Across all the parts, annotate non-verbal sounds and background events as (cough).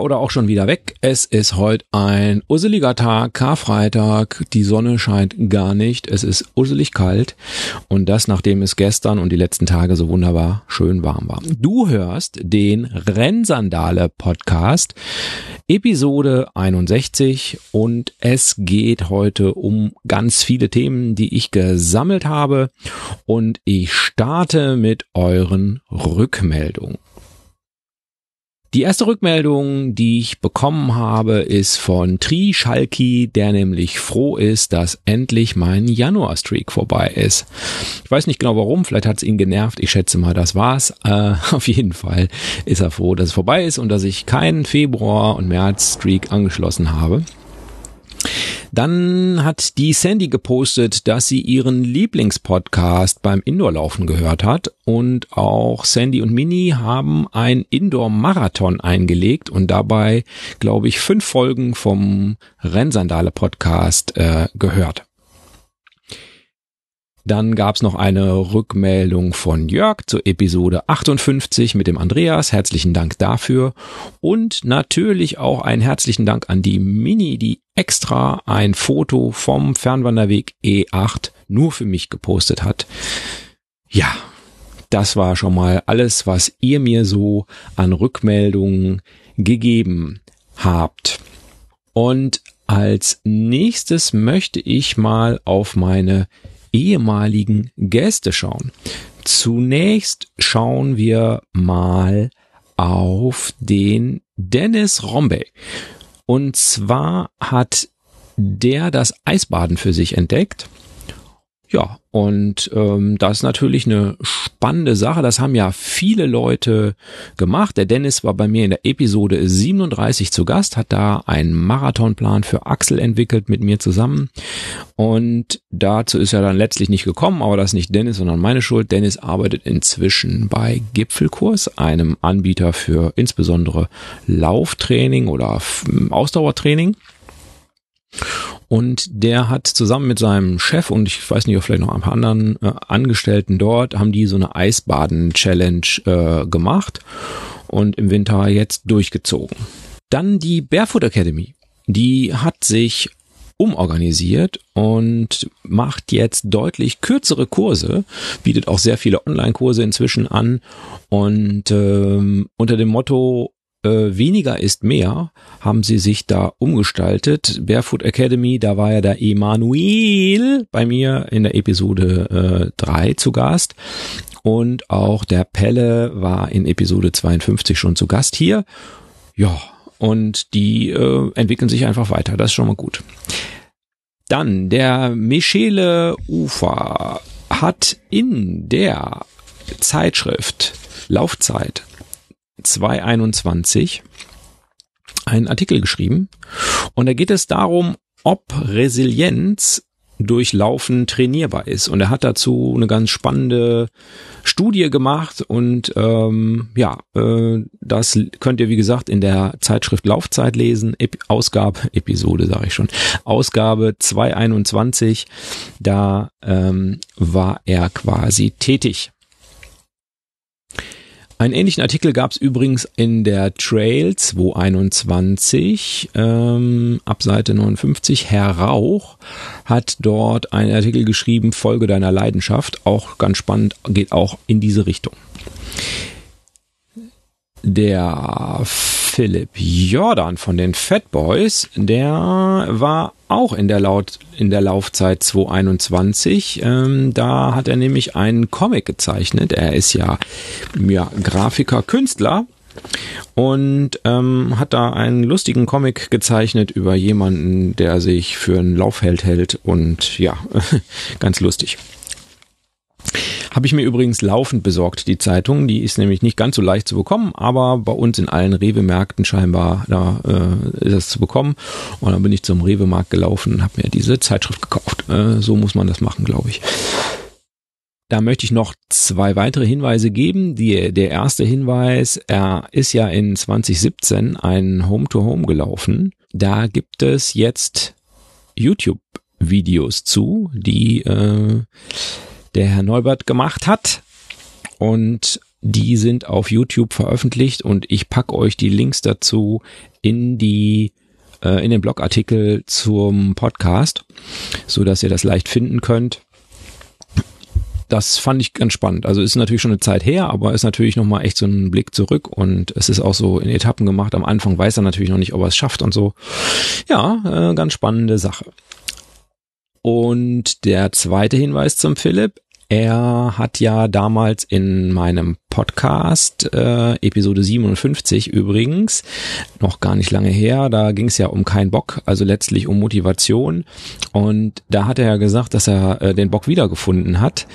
Oder auch schon wieder weg. Es ist heute ein usseliger Tag, Karfreitag. Die Sonne scheint gar nicht. Es ist usselig kalt. Und das, nachdem es gestern und die letzten Tage so wunderbar schön warm war. Du hörst den Rennsandale Podcast, Episode 61. Und es geht heute um ganz viele Themen, die ich gesammelt habe. Und ich starte mit euren Rückmeldungen. Die erste Rückmeldung, die ich bekommen habe, ist von Tri Schalki, der nämlich froh ist, dass endlich mein Januar-Streak vorbei ist. Ich weiß nicht genau warum, vielleicht hat es ihn genervt. Ich schätze mal, das war's. Äh, (laughs) auf jeden Fall ist er froh, dass es vorbei ist und dass ich keinen Februar- und März-Streak angeschlossen habe. Dann hat die Sandy gepostet, dass sie ihren Lieblingspodcast beim Indoorlaufen gehört hat und auch Sandy und Mini haben ein Indoor-Marathon eingelegt und dabei, glaube ich, fünf Folgen vom Rennsandale-Podcast äh, gehört. Dann gab's noch eine Rückmeldung von Jörg zur Episode 58 mit dem Andreas. Herzlichen Dank dafür. Und natürlich auch einen herzlichen Dank an die Mini, die extra ein Foto vom Fernwanderweg E8 nur für mich gepostet hat. Ja, das war schon mal alles, was ihr mir so an Rückmeldungen gegeben habt. Und als nächstes möchte ich mal auf meine ehemaligen Gäste schauen. Zunächst schauen wir mal auf den Dennis Rombe. Und zwar hat der das Eisbaden für sich entdeckt. Ja, und ähm, das ist natürlich eine spannende Sache. Das haben ja viele Leute gemacht. Der Dennis war bei mir in der Episode 37 zu Gast, hat da einen Marathonplan für Axel entwickelt mit mir zusammen. Und dazu ist er dann letztlich nicht gekommen, aber das ist nicht Dennis, sondern meine Schuld. Dennis arbeitet inzwischen bei Gipfelkurs, einem Anbieter für insbesondere Lauftraining oder Ausdauertraining. Und der hat zusammen mit seinem Chef und ich weiß nicht, ob vielleicht noch ein paar anderen äh, Angestellten dort, haben die so eine Eisbaden-Challenge äh, gemacht und im Winter jetzt durchgezogen. Dann die Barefoot Academy. Die hat sich umorganisiert und macht jetzt deutlich kürzere Kurse, bietet auch sehr viele Online-Kurse inzwischen an und ähm, unter dem Motto äh, weniger ist mehr, haben sie sich da umgestaltet. Barefoot Academy, da war ja der Emanuel bei mir in der Episode 3 äh, zu Gast. Und auch der Pelle war in Episode 52 schon zu Gast hier. Ja, und die äh, entwickeln sich einfach weiter. Das ist schon mal gut. Dann der Michele Ufer hat in der Zeitschrift Laufzeit 221 einen Artikel geschrieben. Und da geht es darum, ob Resilienz durch Laufen trainierbar ist. Und er hat dazu eine ganz spannende Studie gemacht. Und ähm, ja, äh, das könnt ihr wie gesagt in der Zeitschrift Laufzeit lesen, Ep Ausgabe, Episode sage ich schon, Ausgabe 221, da ähm, war er quasi tätig. Einen ähnlichen Artikel gab es übrigens in der Trail 221 ähm, ab Seite 59. Herr Rauch hat dort einen Artikel geschrieben, Folge deiner Leidenschaft. Auch ganz spannend, geht auch in diese Richtung. Der Philipp Jordan von den Fat Boys, der war auch in der, Laut, in der Laufzeit 2021. Ähm, da hat er nämlich einen Comic gezeichnet. Er ist ja, ja Grafiker, Künstler und ähm, hat da einen lustigen Comic gezeichnet über jemanden, der sich für einen Laufheld hält und ja, (laughs) ganz lustig. Habe ich mir übrigens laufend besorgt, die Zeitung. Die ist nämlich nicht ganz so leicht zu bekommen, aber bei uns in allen Rewe-Märkten scheinbar da äh, ist es zu bekommen. Und dann bin ich zum Rewe-Markt gelaufen und habe mir diese Zeitschrift gekauft. Äh, so muss man das machen, glaube ich. Da möchte ich noch zwei weitere Hinweise geben. Die, der erste Hinweis, er ist ja in 2017 ein Home-to-Home -Home gelaufen. Da gibt es jetzt YouTube-Videos zu, die äh, der Herr Neubert gemacht hat. Und die sind auf YouTube veröffentlicht und ich pack euch die Links dazu in die äh, in den Blogartikel zum Podcast, so dass ihr das leicht finden könnt. Das fand ich ganz spannend. Also ist natürlich schon eine Zeit her, aber ist natürlich nochmal echt so ein Blick zurück und es ist auch so in Etappen gemacht. Am Anfang weiß er natürlich noch nicht, ob er es schafft und so. Ja, äh, ganz spannende Sache. Und der zweite Hinweis zum Philipp. Er hat ja damals in meinem Podcast, äh, Episode 57 übrigens, noch gar nicht lange her, da ging es ja um keinen Bock, also letztlich um Motivation. Und da hat er ja gesagt, dass er äh, den Bock wiedergefunden hat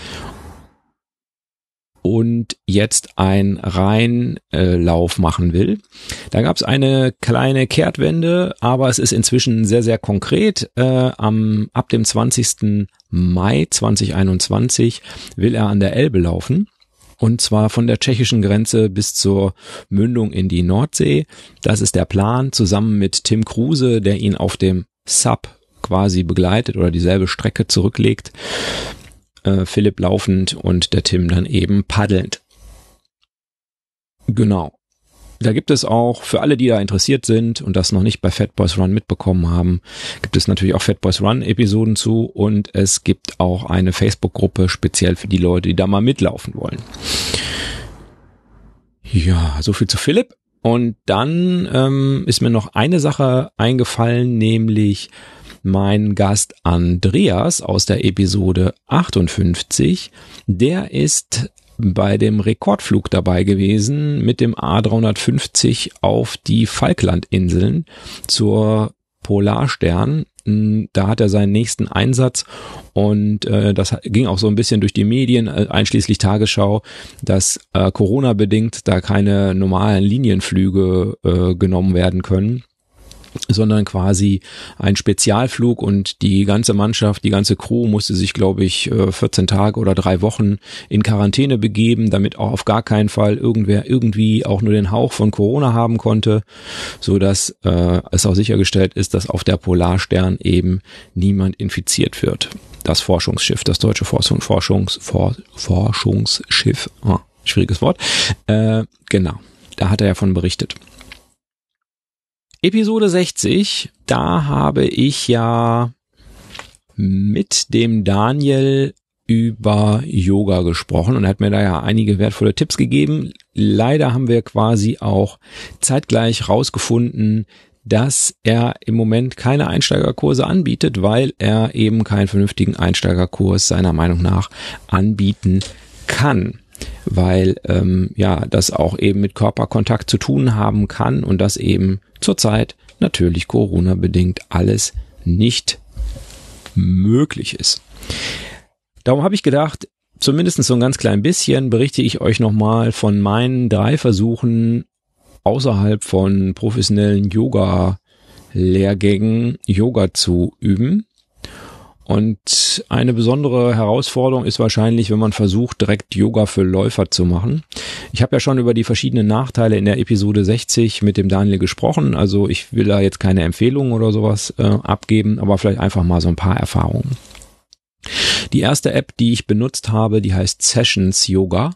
und jetzt ein Reinlauf machen will. Da gab es eine kleine Kehrtwende, aber es ist inzwischen sehr, sehr konkret. Äh, am, ab dem 20. Mai 2021 will er an der Elbe laufen. Und zwar von der tschechischen Grenze bis zur Mündung in die Nordsee. Das ist der Plan, zusammen mit Tim Kruse, der ihn auf dem Sub quasi begleitet oder dieselbe Strecke zurücklegt äh, Philipp laufend und der Tim dann eben paddelnd. Genau. Da gibt es auch für alle, die da interessiert sind und das noch nicht bei Fat Boys Run mitbekommen haben, gibt es natürlich auch Fat Boys Run Episoden zu und es gibt auch eine Facebook-Gruppe speziell für die Leute, die da mal mitlaufen wollen. Ja, so viel zu Philipp. Und dann ähm, ist mir noch eine Sache eingefallen, nämlich mein Gast Andreas aus der Episode 58, der ist bei dem Rekordflug dabei gewesen mit dem A350 auf die Falklandinseln zur Polarstern. Da hat er seinen nächsten Einsatz und äh, das ging auch so ein bisschen durch die Medien, äh, einschließlich Tagesschau, dass äh, Corona bedingt da keine normalen Linienflüge äh, genommen werden können sondern quasi ein Spezialflug und die ganze Mannschaft, die ganze Crew musste sich, glaube ich, 14 äh, Tage oder drei Wochen in Quarantäne begeben, damit auch auf gar keinen Fall irgendwer irgendwie auch nur den Hauch von Corona haben konnte, so dass äh, es auch sichergestellt ist, dass auf der Polarstern eben niemand infiziert wird. Das Forschungsschiff, das deutsche Forschung, Forschungs, For, Forschungsschiff, oh, schwieriges Wort, äh, genau, da hat er ja von berichtet. Episode 60, da habe ich ja mit dem Daniel über Yoga gesprochen und hat mir da ja einige wertvolle Tipps gegeben. Leider haben wir quasi auch zeitgleich rausgefunden, dass er im Moment keine Einsteigerkurse anbietet, weil er eben keinen vernünftigen Einsteigerkurs seiner Meinung nach anbieten kann weil ähm, ja das auch eben mit Körperkontakt zu tun haben kann und das eben zurzeit natürlich Corona bedingt alles nicht möglich ist. Darum habe ich gedacht, zumindest so ein ganz klein bisschen berichte ich euch nochmal von meinen drei Versuchen außerhalb von professionellen Yoga-Lehrgängen Yoga zu üben. Und eine besondere Herausforderung ist wahrscheinlich, wenn man versucht, direkt Yoga für Läufer zu machen. Ich habe ja schon über die verschiedenen Nachteile in der Episode 60 mit dem Daniel gesprochen. Also ich will da jetzt keine Empfehlungen oder sowas äh, abgeben, aber vielleicht einfach mal so ein paar Erfahrungen. Die erste App, die ich benutzt habe, die heißt Sessions Yoga.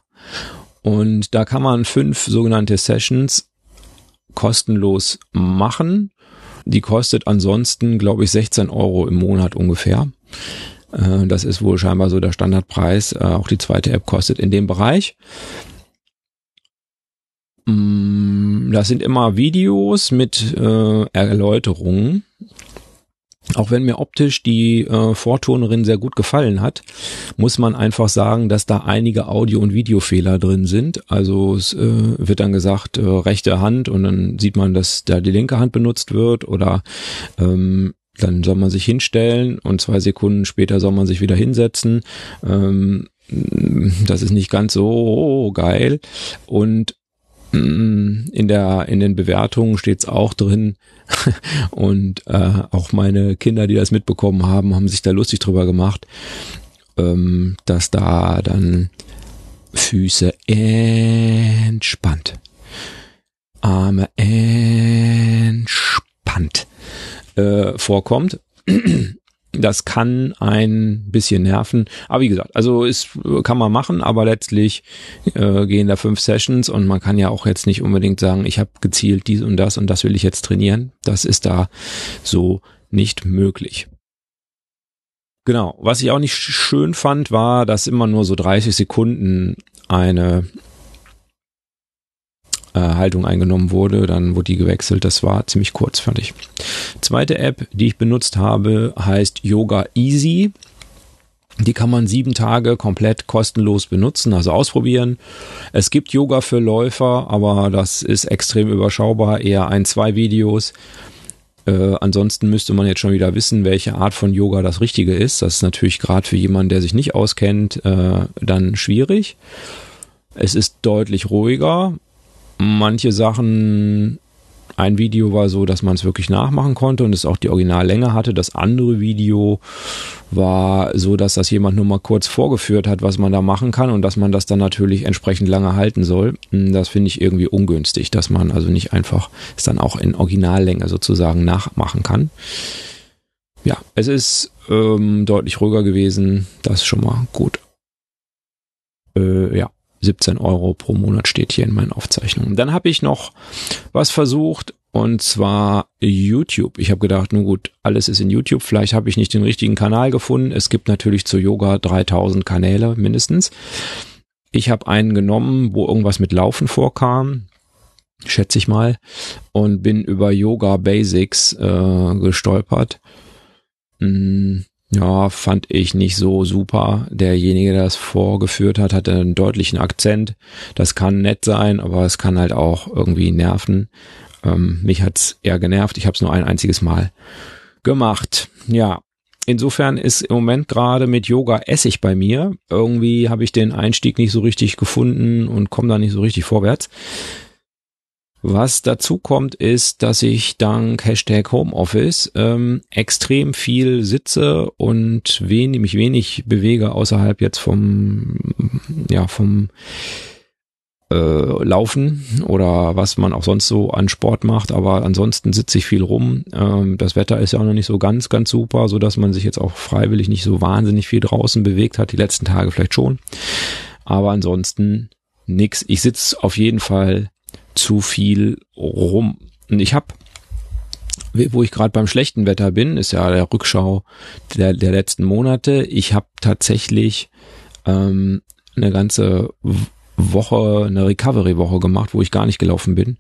Und da kann man fünf sogenannte Sessions kostenlos machen. Die kostet ansonsten, glaube ich, 16 Euro im Monat ungefähr. Äh, das ist wohl scheinbar so der Standardpreis. Äh, auch die zweite App kostet in dem Bereich. Mm, das sind immer Videos mit äh, Erläuterungen. Auch wenn mir optisch die äh, Vortonerin sehr gut gefallen hat, muss man einfach sagen, dass da einige Audio- und Videofehler drin sind. Also es äh, wird dann gesagt, äh, rechte Hand und dann sieht man, dass da die linke Hand benutzt wird oder ähm, dann soll man sich hinstellen und zwei Sekunden später soll man sich wieder hinsetzen. Ähm, das ist nicht ganz so geil. Und mm, in der in den Bewertungen steht es auch drin (laughs) und äh, auch meine Kinder, die das mitbekommen haben, haben sich da lustig drüber gemacht, ähm, dass da dann Füße entspannt, Arme entspannt äh, vorkommt. Das kann ein bisschen nerven. Aber wie gesagt, also ist, kann man machen, aber letztlich äh, gehen da fünf Sessions und man kann ja auch jetzt nicht unbedingt sagen, ich habe gezielt dies und das und das will ich jetzt trainieren. Das ist da so nicht möglich. Genau. Was ich auch nicht schön fand, war, dass immer nur so 30 Sekunden eine äh, Haltung eingenommen wurde, dann wurde die gewechselt. Das war ziemlich kurz, fand ich. Zweite App, die ich benutzt habe, heißt Yoga Easy. Die kann man sieben Tage komplett kostenlos benutzen, also ausprobieren. Es gibt Yoga für Läufer, aber das ist extrem überschaubar, eher ein, zwei Videos. Äh, ansonsten müsste man jetzt schon wieder wissen, welche Art von Yoga das Richtige ist. Das ist natürlich gerade für jemanden, der sich nicht auskennt, äh, dann schwierig. Es ist deutlich ruhiger. Manche Sachen, ein Video war so, dass man es wirklich nachmachen konnte und es auch die Originallänge hatte. Das andere Video war so, dass das jemand nur mal kurz vorgeführt hat, was man da machen kann und dass man das dann natürlich entsprechend lange halten soll. Hm, das finde ich irgendwie ungünstig, dass man also nicht einfach es dann auch in Originallänge sozusagen nachmachen kann. Ja, es ist ähm, deutlich ruhiger gewesen. Das ist schon mal gut. Äh, ja, 17 Euro pro Monat steht hier in meinen Aufzeichnungen. Dann habe ich noch was versucht und zwar YouTube. Ich habe gedacht, nun gut, alles ist in YouTube. Vielleicht habe ich nicht den richtigen Kanal gefunden. Es gibt natürlich zu Yoga 3000 Kanäle mindestens. Ich habe einen genommen, wo irgendwas mit Laufen vorkam, schätze ich mal, und bin über Yoga Basics äh, gestolpert. Hm, ja, fand ich nicht so super. Derjenige, der das vorgeführt hat, hatte einen deutlichen Akzent. Das kann nett sein, aber es kann halt auch irgendwie nerven. Ähm, mich hat's eher genervt. Ich habe es nur ein einziges Mal gemacht. Ja, insofern ist im Moment gerade mit Yoga Essig bei mir. Irgendwie habe ich den Einstieg nicht so richtig gefunden und komme da nicht so richtig vorwärts. Was dazu kommt, ist, dass ich dank Hashtag Homeoffice ähm, extrem viel sitze und wenig, mich wenig bewege außerhalb jetzt vom, ja, vom äh, Laufen oder was man auch sonst so an Sport macht. Aber ansonsten sitze ich viel rum. Ähm, das Wetter ist ja auch noch nicht so ganz, ganz super, so dass man sich jetzt auch freiwillig nicht so wahnsinnig viel draußen bewegt hat. Die letzten Tage vielleicht schon. Aber ansonsten nix. Ich sitze auf jeden Fall zu viel rum. Und ich habe, wo ich gerade beim schlechten Wetter bin, ist ja der Rückschau der, der letzten Monate. Ich habe tatsächlich ähm, eine ganze Woche, eine Recovery-Woche gemacht, wo ich gar nicht gelaufen bin,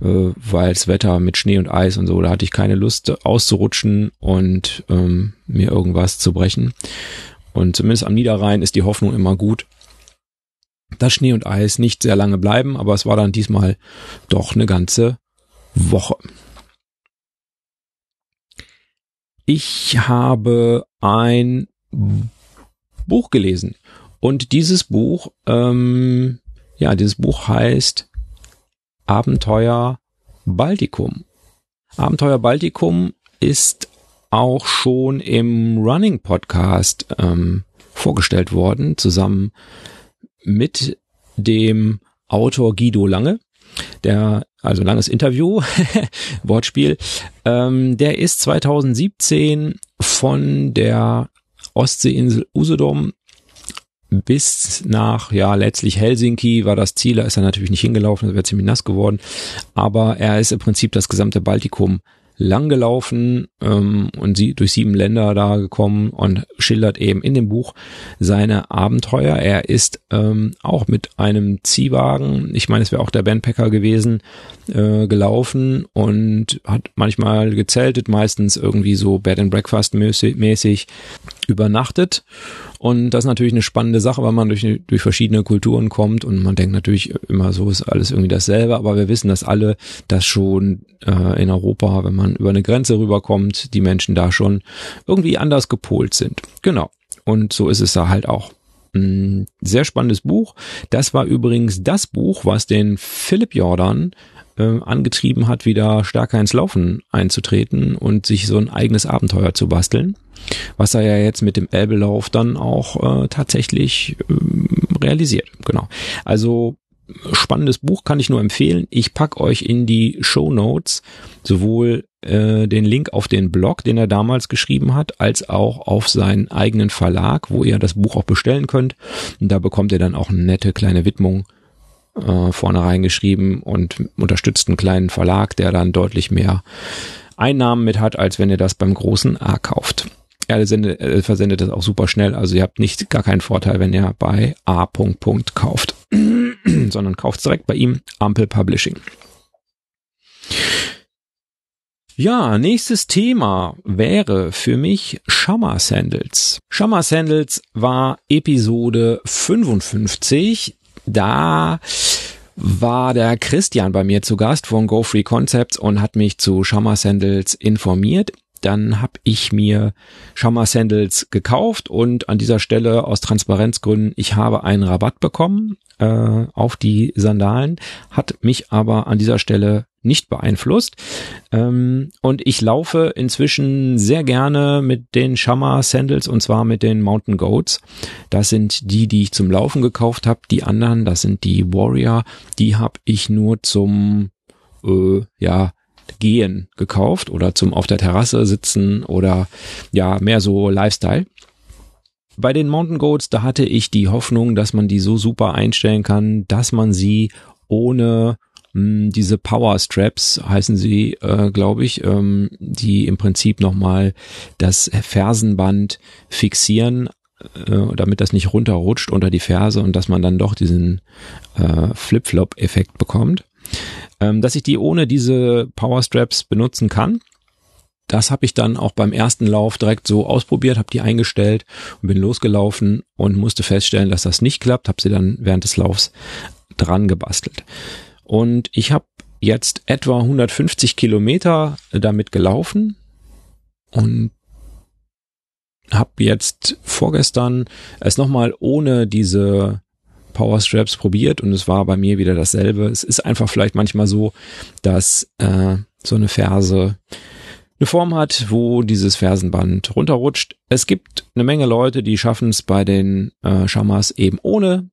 äh, weil das Wetter mit Schnee und Eis und so, da hatte ich keine Lust auszurutschen und ähm, mir irgendwas zu brechen. Und zumindest am Niederrhein ist die Hoffnung immer gut, dass Schnee und Eis nicht sehr lange bleiben, aber es war dann diesmal doch eine ganze Woche. Ich habe ein Buch gelesen und dieses Buch, ähm, ja, dieses Buch heißt Abenteuer Baltikum. Abenteuer Baltikum ist auch schon im Running Podcast ähm, vorgestellt worden, zusammen mit dem Autor Guido Lange, der, also langes Interview, (laughs) Wortspiel, ähm, der ist 2017 von der Ostseeinsel Usedom bis nach, ja, letztlich Helsinki war das Ziel, da ist er natürlich nicht hingelaufen, das wäre ziemlich nass geworden, aber er ist im Prinzip das gesamte Baltikum lang gelaufen ähm, und sie durch sieben Länder da gekommen und schildert eben in dem Buch seine Abenteuer. Er ist ähm, auch mit einem Ziehwagen, ich meine, es wäre auch der Bandpacker gewesen, äh, gelaufen und hat manchmal gezeltet, meistens irgendwie so Bed and Breakfast mäßig übernachtet und das ist natürlich eine spannende Sache, weil man durch, durch verschiedene Kulturen kommt und man denkt natürlich immer so ist alles irgendwie dasselbe, aber wir wissen, dass alle das schon äh, in Europa, wenn man über eine Grenze rüberkommt, die Menschen da schon irgendwie anders gepolt sind. Genau. Und so ist es da halt auch. Ein sehr spannendes Buch. Das war übrigens das Buch, was den Philipp Jordan äh, angetrieben hat, wieder stärker ins Laufen einzutreten und sich so ein eigenes Abenteuer zu basteln was er ja jetzt mit dem Elbelauf dann auch äh, tatsächlich äh, realisiert. Genau. Also spannendes Buch kann ich nur empfehlen. Ich pack euch in die Show Notes sowohl äh, den Link auf den Blog, den er damals geschrieben hat, als auch auf seinen eigenen Verlag, wo ihr das Buch auch bestellen könnt. Und da bekommt ihr dann auch eine nette kleine Widmung äh, vorne reingeschrieben und unterstützt einen kleinen Verlag, der dann deutlich mehr Einnahmen mit hat, als wenn ihr das beim großen A kauft. Er sendet, äh, versendet das auch super schnell, also ihr habt nicht gar keinen Vorteil, wenn ihr bei A. kauft, (clears throat) sondern kauft direkt bei ihm Ampel Publishing. Ja, nächstes Thema wäre für mich Shammer Sandals. Shammer Sandals war Episode 55. Da war der Christian bei mir zu Gast von Go Free Concepts und hat mich zu Shammer Sandals informiert. Dann habe ich mir Shammer Sandals gekauft und an dieser Stelle aus Transparenzgründen, ich habe einen Rabatt bekommen äh, auf die Sandalen, hat mich aber an dieser Stelle nicht beeinflusst. Ähm, und ich laufe inzwischen sehr gerne mit den Shamma Sandals und zwar mit den Mountain Goats. Das sind die, die ich zum Laufen gekauft habe. Die anderen, das sind die Warrior. Die habe ich nur zum äh, ja Gehen gekauft oder zum auf der Terrasse sitzen oder ja mehr so Lifestyle. Bei den Mountain Goats, da hatte ich die Hoffnung, dass man die so super einstellen kann, dass man sie ohne hm, diese Power Straps heißen sie, äh, glaube ich, ähm, die im Prinzip nochmal das Fersenband fixieren, äh, damit das nicht runterrutscht unter die Ferse und dass man dann doch diesen äh, Flip-Flop-Effekt bekommt. Ähm, dass ich die ohne diese Power Straps benutzen kann. Das habe ich dann auch beim ersten Lauf direkt so ausprobiert, habe die eingestellt und bin losgelaufen und musste feststellen, dass das nicht klappt, habe sie dann während des Laufs dran gebastelt. Und ich habe jetzt etwa 150 Kilometer damit gelaufen und habe jetzt vorgestern es nochmal ohne diese Power Straps probiert und es war bei mir wieder dasselbe. Es ist einfach vielleicht manchmal so, dass äh, so eine Ferse eine Form hat, wo dieses Fersenband runterrutscht. Es gibt eine Menge Leute, die schaffen es bei den äh, Shamas eben ohne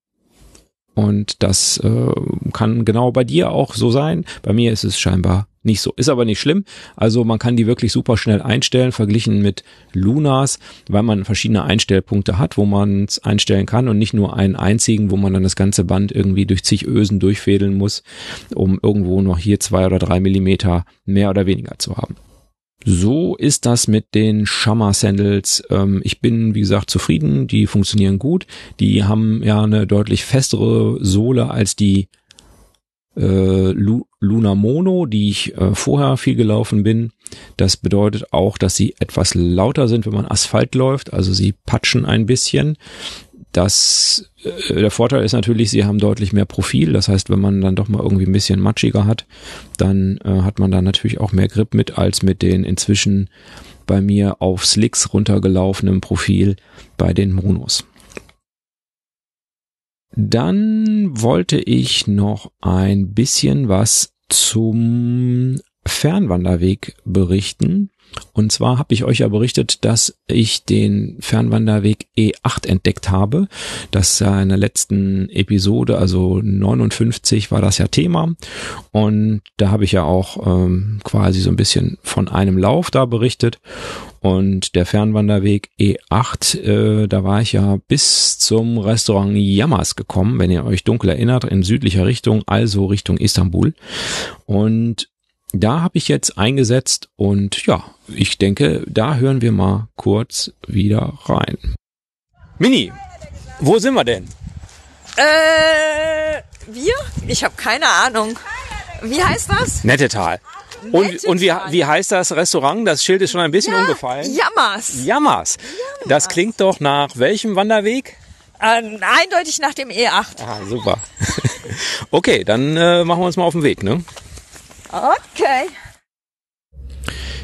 und das äh, kann genau bei dir auch so sein. Bei mir ist es scheinbar nicht so. Ist aber nicht schlimm. Also man kann die wirklich super schnell einstellen, verglichen mit Lunas, weil man verschiedene Einstellpunkte hat, wo man es einstellen kann und nicht nur einen einzigen, wo man dann das ganze Band irgendwie durch zig Ösen durchfädeln muss, um irgendwo noch hier zwei oder drei Millimeter mehr oder weniger zu haben. So ist das mit den Shamma Sandals. Ähm, ich bin, wie gesagt, zufrieden. Die funktionieren gut. Die haben ja eine deutlich festere Sohle als die äh, Luna Mono, die ich äh, vorher viel gelaufen bin. Das bedeutet auch, dass sie etwas lauter sind, wenn man Asphalt läuft. Also sie patschen ein bisschen. Das, äh, der Vorteil ist natürlich, sie haben deutlich mehr Profil. Das heißt, wenn man dann doch mal irgendwie ein bisschen matschiger hat, dann äh, hat man da natürlich auch mehr Grip mit als mit den inzwischen bei mir auf Slicks runtergelaufenen Profil bei den Monos. Dann wollte ich noch ein bisschen was zum Fernwanderweg berichten. Und zwar habe ich euch ja berichtet, dass ich den Fernwanderweg E8 entdeckt habe. Das ja in der letzten Episode, also 59 war das ja Thema. Und da habe ich ja auch ähm, quasi so ein bisschen von einem Lauf da berichtet. Und der Fernwanderweg E8, äh, da war ich ja bis zum Restaurant Yamas gekommen, wenn ihr euch dunkel erinnert, in südlicher Richtung, also Richtung Istanbul. Und da habe ich jetzt eingesetzt und ja, ich denke, da hören wir mal kurz wieder rein. Mini, wo sind wir denn? Äh, wir? Ich habe keine Ahnung. Wie heißt das? Nettetal. Und, und wie, wie heißt das Restaurant? Das Schild ist schon ein bisschen ja, umgefallen. Jammers. Jammers. Das klingt doch nach welchem Wanderweg? Äh, eindeutig nach dem E8. Ah, super. (laughs) okay, dann äh, machen wir uns mal auf den Weg, ne? Okay.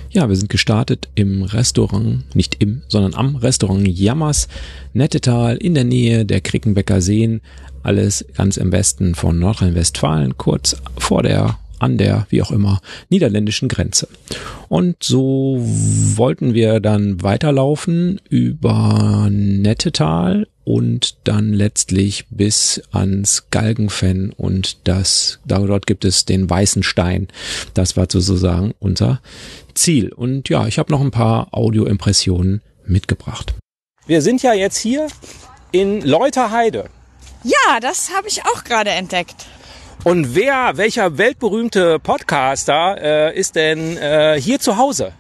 Ja, wir sind gestartet im Restaurant, nicht im, sondern am Restaurant Jammers, Nettetal in der Nähe der Krickenbecker Seen. Alles ganz im Westen von Nordrhein-Westfalen, kurz vor der, an der, wie auch immer, niederländischen Grenze. Und so wollten wir dann weiterlaufen über Nettetal und dann letztlich bis ans Galgenfen und das, dort gibt es den weißen Stein. Das war sozusagen unser Ziel. Und ja, ich habe noch ein paar Audioimpressionen mitgebracht. Wir sind ja jetzt hier in Leuterheide. Ja, das habe ich auch gerade entdeckt. Und wer, welcher weltberühmte Podcaster äh, ist denn äh, hier zu Hause?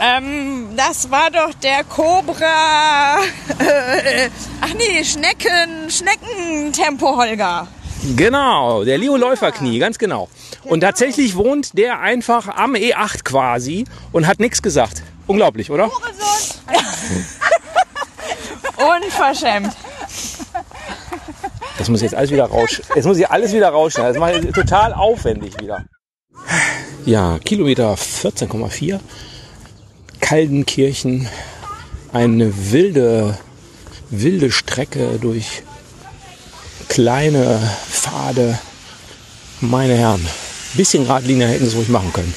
Ähm, das war doch der Cobra. Ach nee, Schnecken, Schneckentempo Holger. Genau, der Leo Läuferknie, ganz genau. Und tatsächlich wohnt der einfach am E8 quasi und hat nichts gesagt. Unglaublich, oder? (laughs) Unverschämt. Das muss jetzt alles wieder raus. Jetzt muss ich alles wieder rausschneiden. Das mache ich total aufwendig wieder. Ja, Kilometer 14,4. Kaldenkirchen. Eine wilde, wilde Strecke durch kleine Pfade. Meine Herren, bisschen Radlinie hätten sie ruhig machen können.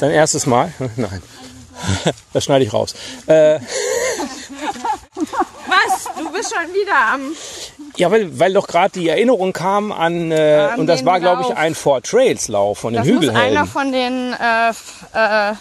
Dein erstes Mal? (laughs) Nein. (laughs) Das schneide ich raus. Äh, Was? Du bist schon wieder am. Ja, weil, weil doch gerade die Erinnerung kam an, äh, An und das war, glaube ich, ein Four Trails Lauf von den Das Hügelhelden. einer von den äh, äh,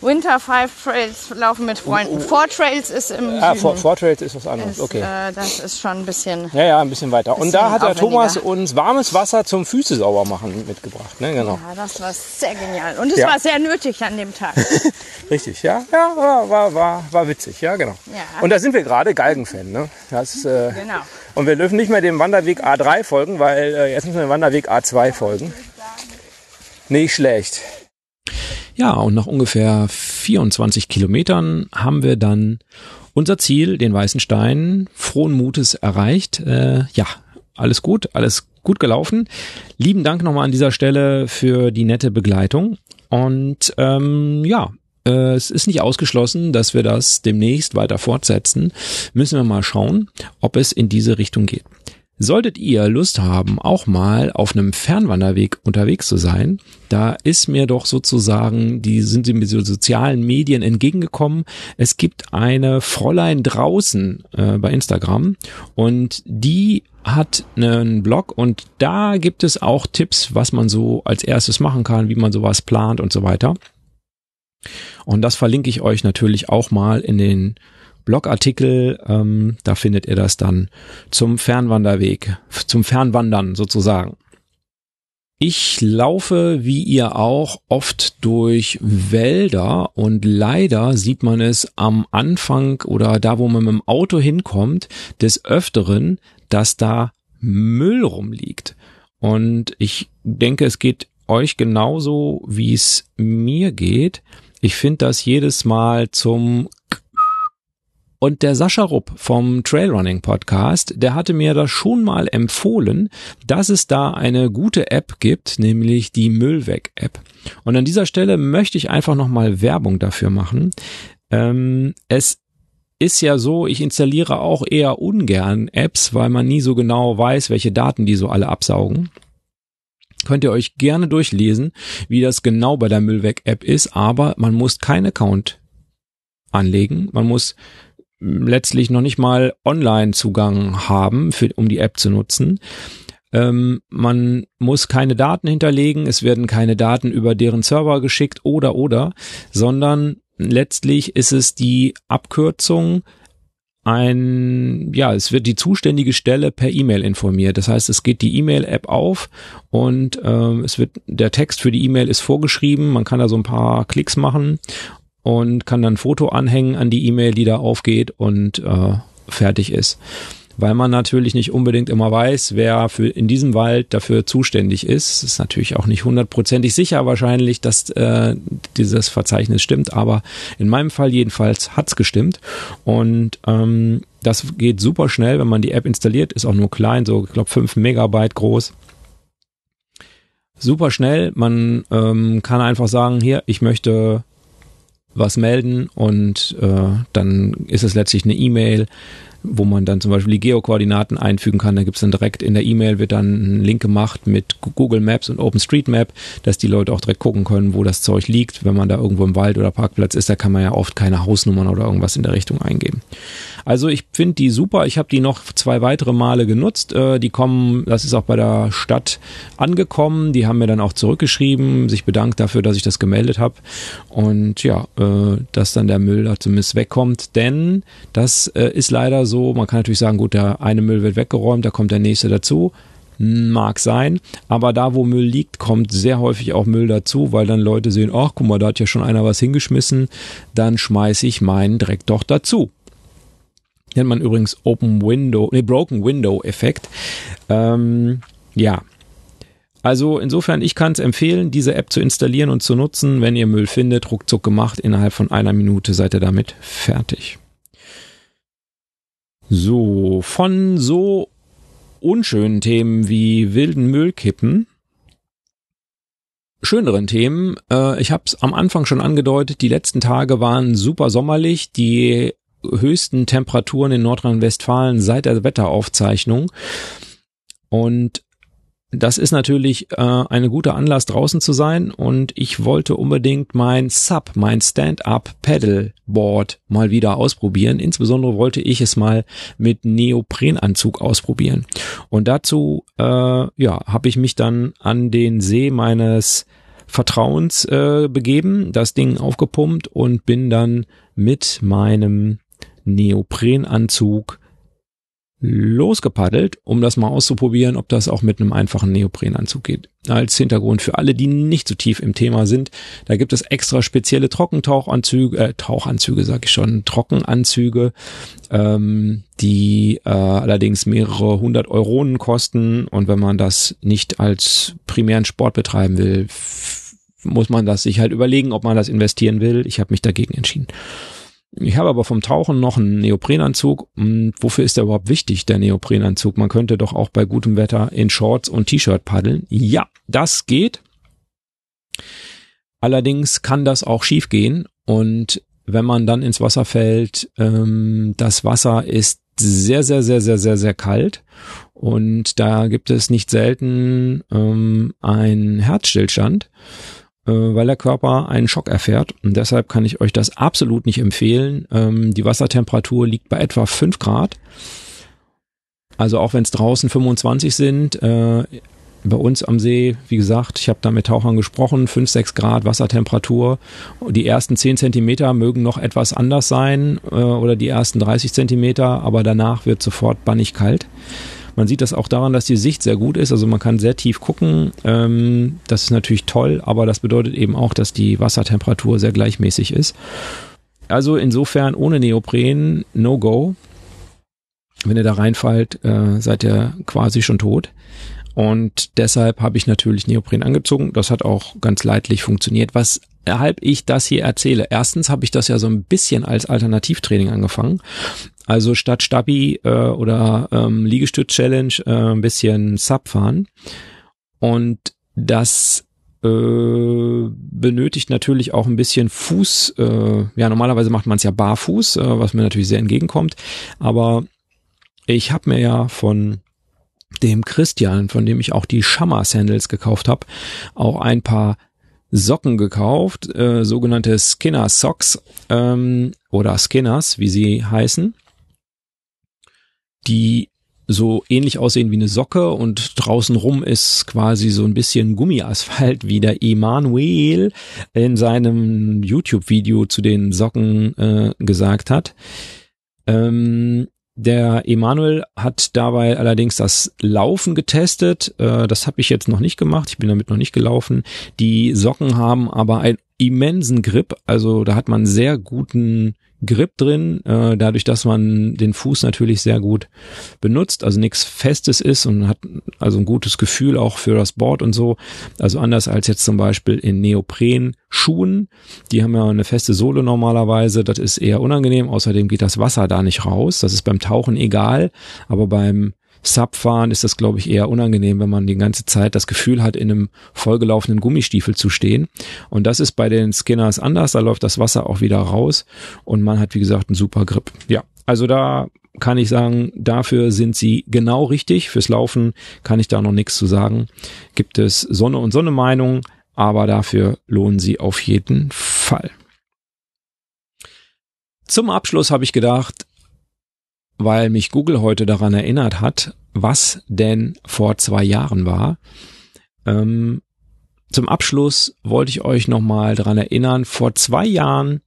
Winter Five Trails laufen mit Freunden. Four Trails ist im ah, Süden. Four, Trails ist was anderes. ist, Okay. äh, das ist schon ein bisschen. Ja, ja, ein bisschen weiter. Und Bisschen da hat der. Thomas uns warmes Wasser zum Füße sauber machen mitgebracht. Ne, genau. Ja, das war sehr genial. Und es Ja. war sehr nötig an dem Tag. (laughs) Richtig, ja. Ja, war, war, war, war witzig, ja, genau. Ja. Und da sind wir gerade Galgenfan, ne? Das, äh, Genau. Und wir dürfen nicht mehr dem Wanderweg A3 folgen, weil äh, jetzt müssen wir dem Wanderweg A2 folgen. Nicht schlecht. Ja, und nach ungefähr 24 Kilometern haben wir dann unser Ziel, den Weißen Stein, frohen Mutes erreicht. Äh, ja, alles gut, alles gut gelaufen. Lieben Dank nochmal an dieser Stelle für die nette Begleitung. Und ähm, ja, äh, es ist nicht ausgeschlossen, dass wir das demnächst weiter fortsetzen. Müssen wir mal schauen, ob es in diese Richtung geht. Solltet ihr Lust haben, auch mal auf einem Fernwanderweg unterwegs zu sein, da ist mir doch sozusagen, die sind mir so sozialen Medien entgegengekommen. Es gibt eine Fräulein draußen äh, bei Instagram und die hat einen Blog und da gibt es auch Tipps, was man so als erstes machen kann, wie man sowas plant und so weiter. Und das verlinke ich euch natürlich auch mal in den Blogartikel. Ähm, da findet ihr das dann zum Fernwanderweg, zum Fernwandern sozusagen. Ich laufe, wie ihr auch, oft durch Wälder und leider sieht man es am Anfang oder da, wo man mit dem Auto hinkommt, des Öfteren, dass da Müll rumliegt. Und ich denke, es geht euch genauso, wie es mir geht. Ich finde das jedes Mal zum und der Sascha Rupp vom Trailrunning Podcast, der hatte mir das schon mal empfohlen, dass es da eine gute App gibt, nämlich die Müllweg App. Und an dieser Stelle möchte ich einfach nochmal Werbung dafür machen. Ähm, es ist ja so, ich installiere auch eher ungern Apps, weil man nie so genau weiß, welche Daten die so alle absaugen. Könnt ihr euch gerne durchlesen, wie das genau bei der Müllweg-App ist, aber man muss keinen Account anlegen. Man muss letztlich noch nicht mal Online-Zugang haben, für, um die App zu nutzen. Ähm, man muss keine Daten hinterlegen, es werden keine Daten über deren Server geschickt oder oder, sondern letztlich ist es die Abkürzung ein, ja, es wird die zuständige Stelle per E-Mail informiert. Das heißt, es geht die E-Mail-App auf und ähm, es wird, der Text für die E-Mail ist vorgeschrieben. Man kann da so ein paar Klicks machen und kann dann ein Foto anhängen an die E-Mail, die da aufgeht und äh, fertig ist. Weil man natürlich nicht unbedingt immer weiß, wer für in diesem Wald dafür zuständig ist. Ist natürlich auch nicht hundertprozentig sicher wahrscheinlich, dass äh, dieses Verzeichnis stimmt, aber in meinem Fall jedenfalls hat's gestimmt. Und ähm, das geht super schnell, wenn man die App installiert, ist auch nur klein, so ich glaube 5 Megabyte groß super schnell. Man ähm, kann einfach sagen, hier, ich möchte was melden und äh, dann ist es letztlich eine E-Mail wo man dann zum Beispiel die Geokoordinaten einfügen kann. Da gibt's dann direkt in der E-Mail wird dann ein Link gemacht mit Google Maps und OpenStreetMap, dass die Leute auch direkt gucken können, wo das Zeug liegt. Wenn man da irgendwo im Wald oder Parkplatz ist, da kann man ja oft keine Hausnummern oder irgendwas in der Richtung eingeben. Also ich finde die super. Ich habe die noch zwei weitere Male genutzt. Äh, die kommen, das ist auch bei der Stadt angekommen. Die haben mir dann auch zurückgeschrieben, sich bedankt dafür, dass ich das gemeldet habe. Und ja, äh, dass dann der Müll da zumindest wegkommt. Denn das äh, ist leider so, man kann natürlich sagen, gut, der eine Müll wird weggeräumt, da kommt der nächste dazu. Mag sein, aber da, wo Müll liegt, kommt sehr häufig auch Müll dazu, weil dann Leute sehen, ach, guck mal, da hat ja schon einer was hingeschmissen, dann schmeiße ich meinen direkt doch dazu nennt man übrigens Open Window, nee, Broken Window Effekt. Ähm, ja. Also insofern, ich kann es empfehlen, diese App zu installieren und zu nutzen. Wenn ihr Müll findet, ruckzuck gemacht, innerhalb von einer Minute seid ihr damit fertig. So, von so unschönen Themen wie wilden Müllkippen schöneren Themen. Äh, ich habe es am Anfang schon angedeutet, die letzten Tage waren super sommerlich. Die höchsten Temperaturen in Nordrhein-Westfalen seit der Wetteraufzeichnung. Und das ist natürlich äh, eine gute Anlass draußen zu sein und ich wollte unbedingt mein Sub, mein Stand-up Paddleboard mal wieder ausprobieren. Insbesondere wollte ich es mal mit Neoprenanzug ausprobieren. Und dazu äh, ja, habe ich mich dann an den See meines Vertrauens äh, begeben, das Ding aufgepumpt und bin dann mit meinem Neoprenanzug losgepaddelt, um das mal auszuprobieren, ob das auch mit einem einfachen Neoprenanzug geht. Als Hintergrund für alle, die nicht so tief im Thema sind, da gibt es extra spezielle Trockentauchanzüge, äh, Tauchanzüge sag ich schon, Trockenanzüge, ähm, die äh, allerdings mehrere hundert Euronen kosten und wenn man das nicht als primären Sport betreiben will, muss man das sich halt überlegen, ob man das investieren will. Ich habe mich dagegen entschieden. Ich habe aber vom Tauchen noch einen Neoprenanzug. Hm, wofür ist der überhaupt wichtig, der Neoprenanzug? Man könnte doch auch bei gutem Wetter in Shorts und T-Shirt paddeln. Ja, das geht. Allerdings kann das auch schief gehen und wenn man dann ins Wasser fällt, ähm, das Wasser ist sehr, sehr, sehr, sehr, sehr, sehr kalt und da gibt es nicht selten ähm, einen Herzstillstand weil der Körper einen Schock erfährt. Und deshalb kann ich euch das absolut nicht empfehlen. Ähm, die Wassertemperatur liegt bei etwa fünf Grad. Also auch wenn es draußen 25 sind, äh, bei uns am See, wie gesagt, ich habe da mit Tauchern gesprochen, 5, 6 Grad Wassertemperatur. Die ersten 10 Zentimeter mögen noch etwas anders sein äh, oder die ersten 30 Zentimeter, aber danach wird sofort bannig kalt. Man sieht das auch daran, dass die Sicht sehr gut ist. Also man kann sehr tief gucken. Ähm, das ist natürlich toll, aber das bedeutet eben auch, dass die Wassertemperatur sehr gleichmäßig ist. Also insofern ohne Neopren, no go. Wenn ihr da reinfallt, äh, seid ihr quasi schon tot. Und deshalb habe ich natürlich Neopren angezogen. Das hat auch ganz leidlich funktioniert. Was weshalb ich das hier erzähle. Erstens habe ich das ja so ein bisschen als Alternativtraining angefangen. Also statt Stabi äh, oder ähm, Liegestütz-Challenge äh, ein bisschen Sub fahren. Und das äh, benötigt natürlich auch ein bisschen Fuß. Äh, ja, normalerweise macht man es ja barfuß, äh, was mir natürlich sehr entgegenkommt. Aber ich habe mir ja von dem Christian, von dem ich auch die Shammer Sandals gekauft habe, auch ein paar Socken gekauft, äh, sogenannte Skinner Socks ähm, oder Skinners, wie sie heißen, die so ähnlich aussehen wie eine Socke und draußen rum ist quasi so ein bisschen Gummiasphalt, wie der Emanuel in seinem YouTube-Video zu den Socken äh, gesagt hat. Ähm, der Emanuel hat dabei allerdings das Laufen getestet. Äh, das habe ich jetzt noch nicht gemacht. Ich bin damit noch nicht gelaufen. Die Socken haben aber einen immensen Grip. Also da hat man sehr guten Grip drin, äh, dadurch, dass man den Fuß natürlich sehr gut benutzt, also nichts Festes ist und hat also ein gutes Gefühl auch für das Board und so. Also anders als jetzt zum Beispiel in Neopren-Schuhen, die haben ja eine feste Sohle normalerweise, das ist eher unangenehm, außerdem geht das Wasser da nicht raus, das ist beim Tauchen egal, aber beim Subfahren ist das, glaube ich, eher unangenehm, wenn man die ganze Zeit das Gefühl hat, in einem vollgelaufenen Gummistiefel zu stehen. Und das ist bei den Skinners anders. Da läuft das Wasser auch wieder raus und man hat, wie gesagt, einen super Grip. Ja, Also da kann ich sagen, dafür sind sie genau richtig. Fürs Laufen kann ich da noch nichts zu sagen. Gibt es Sonne und Sonne Meinung, aber dafür lohnen sie auf jeden Fall. Zum Abschluss habe ich gedacht, weil mich Google heute daran erinnert hat, was denn vor zwei Jahren war. Ähm, zum Abschluss wollte ich euch nochmal daran erinnern, vor zwei Jahren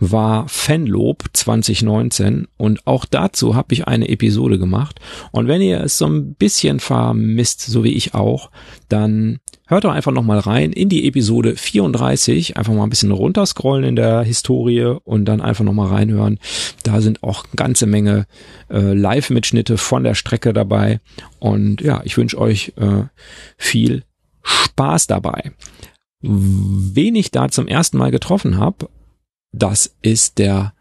war Fanlob 2019 und auch dazu habe ich eine Episode gemacht. Und wenn ihr es so ein bisschen vermisst, so wie ich auch, dann hört doch einfach nochmal rein in die Episode 34, einfach mal ein bisschen runterscrollen in der Historie und dann einfach nochmal reinhören. Da sind auch eine ganze Menge äh, Live-Mitschnitte von der Strecke dabei. Und ja, ich wünsche euch äh, viel Spaß dabei. Wen ich da zum ersten Mal getroffen habe, das ist der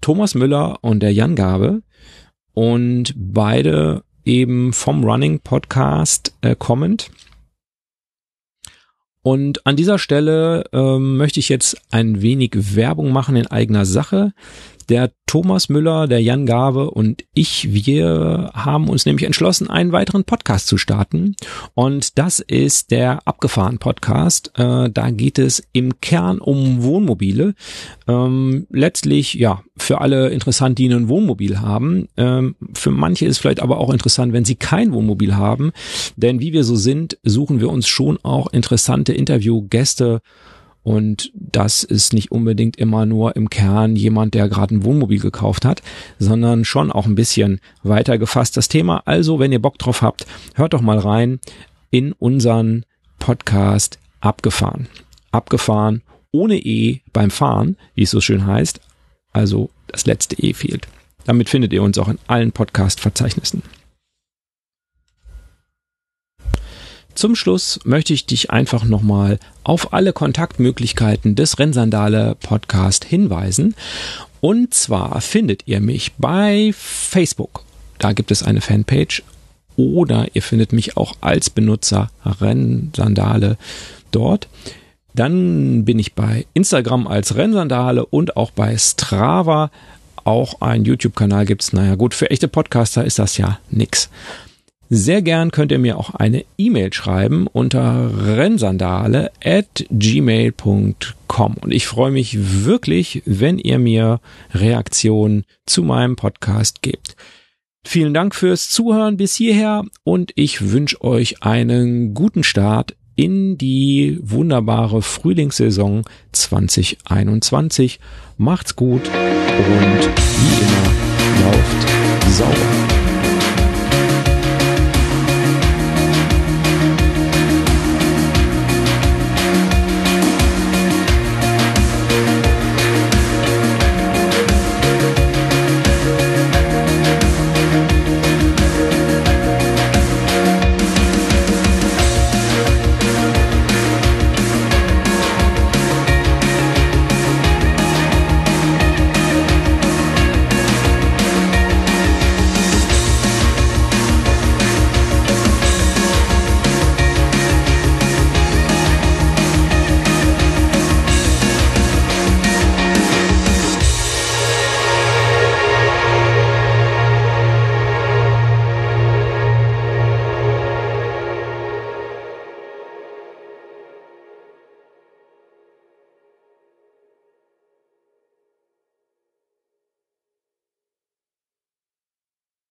Thomas Müller und der Jan Gabe und beide eben vom Running Podcast äh, kommend. Und an dieser Stelle ähm, möchte ich jetzt ein wenig Werbung machen in eigener Sache. Der Thomas Müller, der Jan Gabe und ich, wir haben uns nämlich entschlossen, einen weiteren Podcast zu starten. Und das ist der Abgefahren Podcast. Äh, da geht es im Kern um Wohnmobile. Ähm, letztlich, ja, für alle interessant, die ein Wohnmobil haben. Ähm, für manche ist vielleicht aber auch interessant, wenn sie kein Wohnmobil haben. Denn wie wir so sind, suchen wir uns schon auch interessante Interviewgäste und das ist nicht unbedingt immer nur im Kern jemand, der gerade ein Wohnmobil gekauft hat, sondern schon auch ein bisschen weiter gefasst das Thema. Also, wenn ihr Bock drauf habt, hört doch mal rein in unseren Podcast Abgefahren. Abgefahren ohne E beim Fahren, wie es so schön heißt. Also das letzte E fehlt. Damit findet ihr uns auch in allen Podcast-Verzeichnissen. Zum Schluss möchte ich dich einfach nochmal auf alle Kontaktmöglichkeiten des Rennsandale Podcast hinweisen. Und zwar findet ihr mich bei Facebook. Da gibt es eine Fanpage. Oder ihr findet mich auch als Benutzer Rennsandale dort. Dann bin ich bei Instagram als Rennsandale und auch bei Strava. Auch ein YouTube-Kanal gibt's. Naja, gut, für echte Podcaster ist das ja nix. Sehr gern könnt ihr mir auch eine E-Mail schreiben unter rennsandale at gmail.com und ich freue mich wirklich, wenn ihr mir Reaktionen zu meinem Podcast gebt. Vielen Dank fürs Zuhören bis hierher und ich wünsche euch einen guten Start in die wunderbare Frühlingssaison 2021. Macht's gut und wie immer lauft sauber.